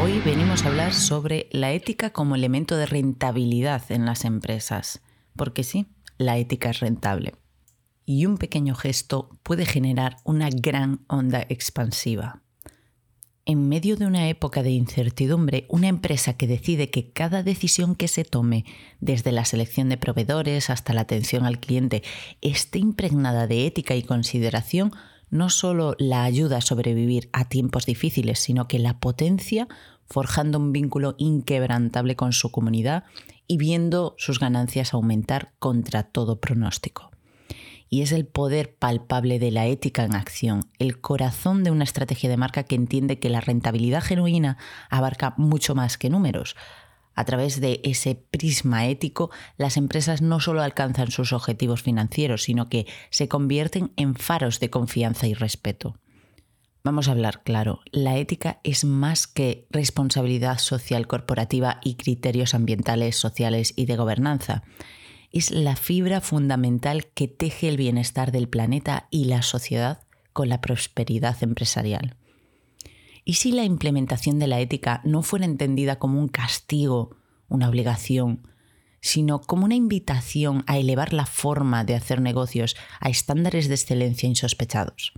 Hoy venimos a hablar sobre la ética como elemento de rentabilidad en las empresas. Porque sí, la ética es rentable. Y un pequeño gesto puede generar una gran onda expansiva. En medio de una época de incertidumbre, una empresa que decide que cada decisión que se tome, desde la selección de proveedores hasta la atención al cliente, esté impregnada de ética y consideración, no solo la ayuda a sobrevivir a tiempos difíciles, sino que la potencia forjando un vínculo inquebrantable con su comunidad y viendo sus ganancias aumentar contra todo pronóstico y es el poder palpable de la ética en acción, el corazón de una estrategia de marca que entiende que la rentabilidad genuina abarca mucho más que números. A través de ese prisma ético, las empresas no solo alcanzan sus objetivos financieros, sino que se convierten en faros de confianza y respeto. Vamos a hablar claro, la ética es más que responsabilidad social corporativa y criterios ambientales, sociales y de gobernanza es la fibra fundamental que teje el bienestar del planeta y la sociedad con la prosperidad empresarial. ¿Y si la implementación de la ética no fuera entendida como un castigo, una obligación, sino como una invitación a elevar la forma de hacer negocios a estándares de excelencia insospechados?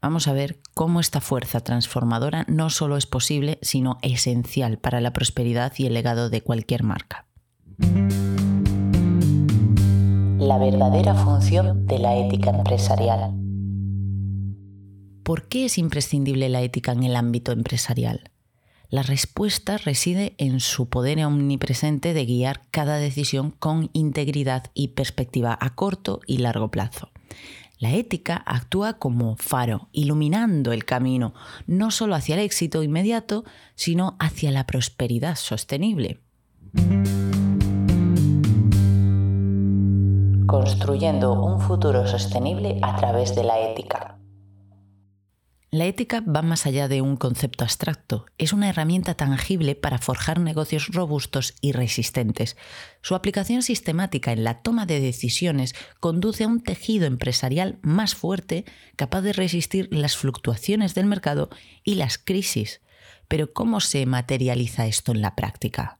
Vamos a ver cómo esta fuerza transformadora no solo es posible, sino esencial para la prosperidad y el legado de cualquier marca la verdadera función de la ética empresarial. ¿Por qué es imprescindible la ética en el ámbito empresarial? La respuesta reside en su poder omnipresente de guiar cada decisión con integridad y perspectiva a corto y largo plazo. La ética actúa como faro, iluminando el camino, no solo hacia el éxito inmediato, sino hacia la prosperidad sostenible construyendo un futuro sostenible a través de la ética. La ética va más allá de un concepto abstracto, es una herramienta tangible para forjar negocios robustos y resistentes. Su aplicación sistemática en la toma de decisiones conduce a un tejido empresarial más fuerte, capaz de resistir las fluctuaciones del mercado y las crisis. Pero ¿cómo se materializa esto en la práctica?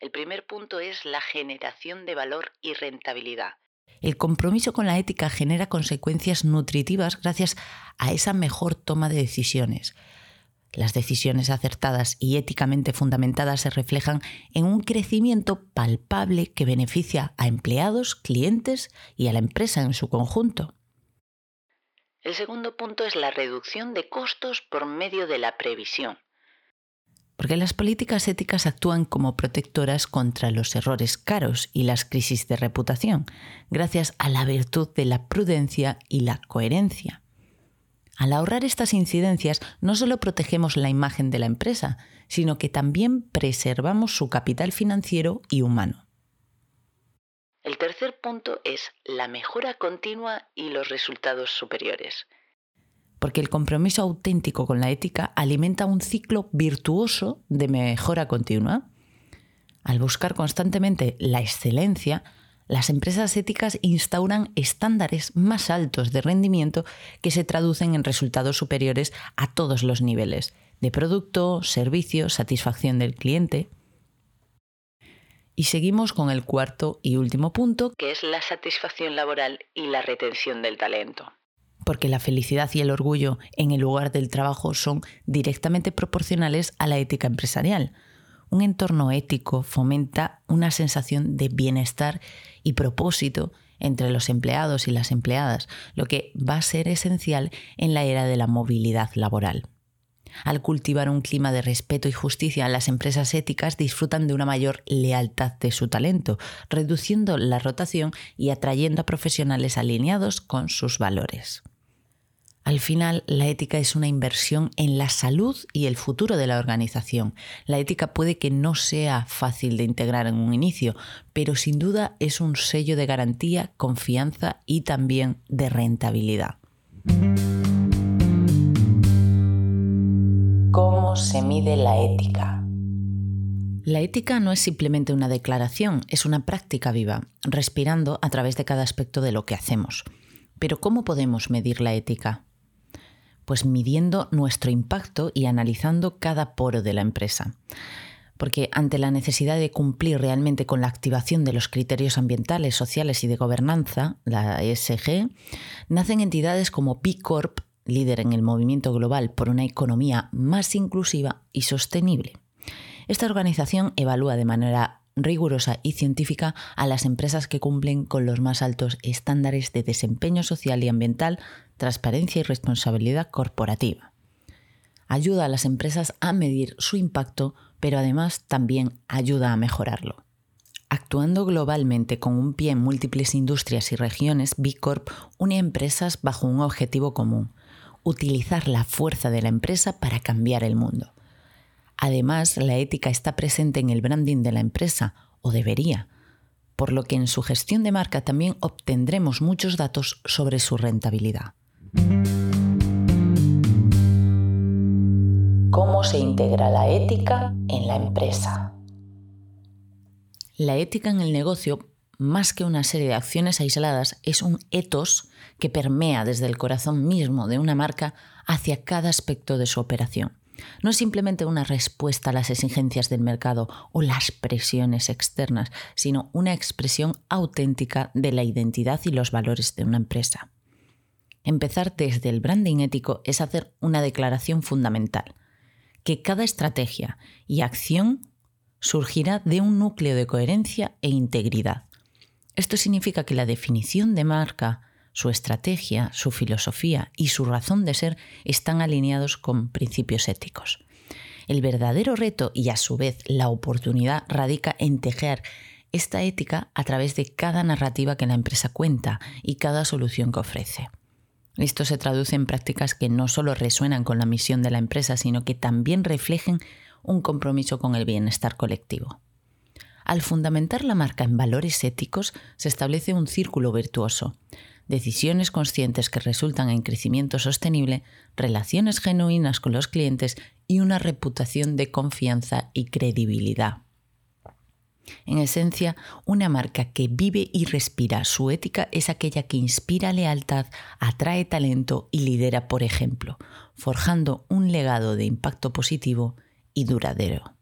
El primer punto es la generación de valor y rentabilidad. El compromiso con la ética genera consecuencias nutritivas gracias a esa mejor toma de decisiones. Las decisiones acertadas y éticamente fundamentadas se reflejan en un crecimiento palpable que beneficia a empleados, clientes y a la empresa en su conjunto. El segundo punto es la reducción de costos por medio de la previsión porque las políticas éticas actúan como protectoras contra los errores caros y las crisis de reputación, gracias a la virtud de la prudencia y la coherencia. Al ahorrar estas incidencias, no solo protegemos la imagen de la empresa, sino que también preservamos su capital financiero y humano. El tercer punto es la mejora continua y los resultados superiores porque el compromiso auténtico con la ética alimenta un ciclo virtuoso de mejora continua. Al buscar constantemente la excelencia, las empresas éticas instauran estándares más altos de rendimiento que se traducen en resultados superiores a todos los niveles, de producto, servicio, satisfacción del cliente. Y seguimos con el cuarto y último punto, que es la satisfacción laboral y la retención del talento porque la felicidad y el orgullo en el lugar del trabajo son directamente proporcionales a la ética empresarial. Un entorno ético fomenta una sensación de bienestar y propósito entre los empleados y las empleadas, lo que va a ser esencial en la era de la movilidad laboral. Al cultivar un clima de respeto y justicia, las empresas éticas disfrutan de una mayor lealtad de su talento, reduciendo la rotación y atrayendo a profesionales alineados con sus valores. Al final, la ética es una inversión en la salud y el futuro de la organización. La ética puede que no sea fácil de integrar en un inicio, pero sin duda es un sello de garantía, confianza y también de rentabilidad. ¿Cómo se mide la ética? La ética no es simplemente una declaración, es una práctica viva, respirando a través de cada aspecto de lo que hacemos. Pero ¿cómo podemos medir la ética? Pues midiendo nuestro impacto y analizando cada poro de la empresa. Porque ante la necesidad de cumplir realmente con la activación de los criterios ambientales, sociales y de gobernanza, la ESG, nacen entidades como B Corp, líder en el movimiento global por una economía más inclusiva y sostenible. Esta organización evalúa de manera rigurosa y científica a las empresas que cumplen con los más altos estándares de desempeño social y ambiental, transparencia y responsabilidad corporativa. Ayuda a las empresas a medir su impacto, pero además también ayuda a mejorarlo. Actuando globalmente con un pie en múltiples industrias y regiones, B Corp une empresas bajo un objetivo común, utilizar la fuerza de la empresa para cambiar el mundo. Además, la ética está presente en el branding de la empresa, o debería, por lo que en su gestión de marca también obtendremos muchos datos sobre su rentabilidad. ¿Cómo se integra la ética en la empresa? La ética en el negocio, más que una serie de acciones aisladas, es un ethos que permea desde el corazón mismo de una marca hacia cada aspecto de su operación. No es simplemente una respuesta a las exigencias del mercado o las presiones externas, sino una expresión auténtica de la identidad y los valores de una empresa. Empezar desde el branding ético es hacer una declaración fundamental, que cada estrategia y acción surgirá de un núcleo de coherencia e integridad. Esto significa que la definición de marca su estrategia, su filosofía y su razón de ser están alineados con principios éticos. El verdadero reto y a su vez la oportunidad radica en tejer esta ética a través de cada narrativa que la empresa cuenta y cada solución que ofrece. Esto se traduce en prácticas que no solo resuenan con la misión de la empresa, sino que también reflejen un compromiso con el bienestar colectivo. Al fundamentar la marca en valores éticos, se establece un círculo virtuoso decisiones conscientes que resultan en crecimiento sostenible, relaciones genuinas con los clientes y una reputación de confianza y credibilidad. En esencia, una marca que vive y respira su ética es aquella que inspira lealtad, atrae talento y lidera por ejemplo, forjando un legado de impacto positivo y duradero.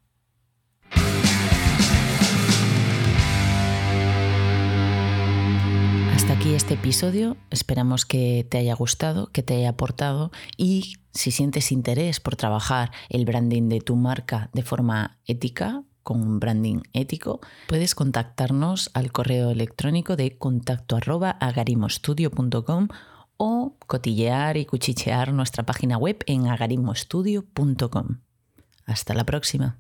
aquí este episodio. Esperamos que te haya gustado, que te haya aportado y si sientes interés por trabajar el branding de tu marca de forma ética, con un branding ético, puedes contactarnos al correo electrónico de contacto agarimostudio.com o cotillear y cuchichear nuestra página web en agarimostudio.com. Hasta la próxima.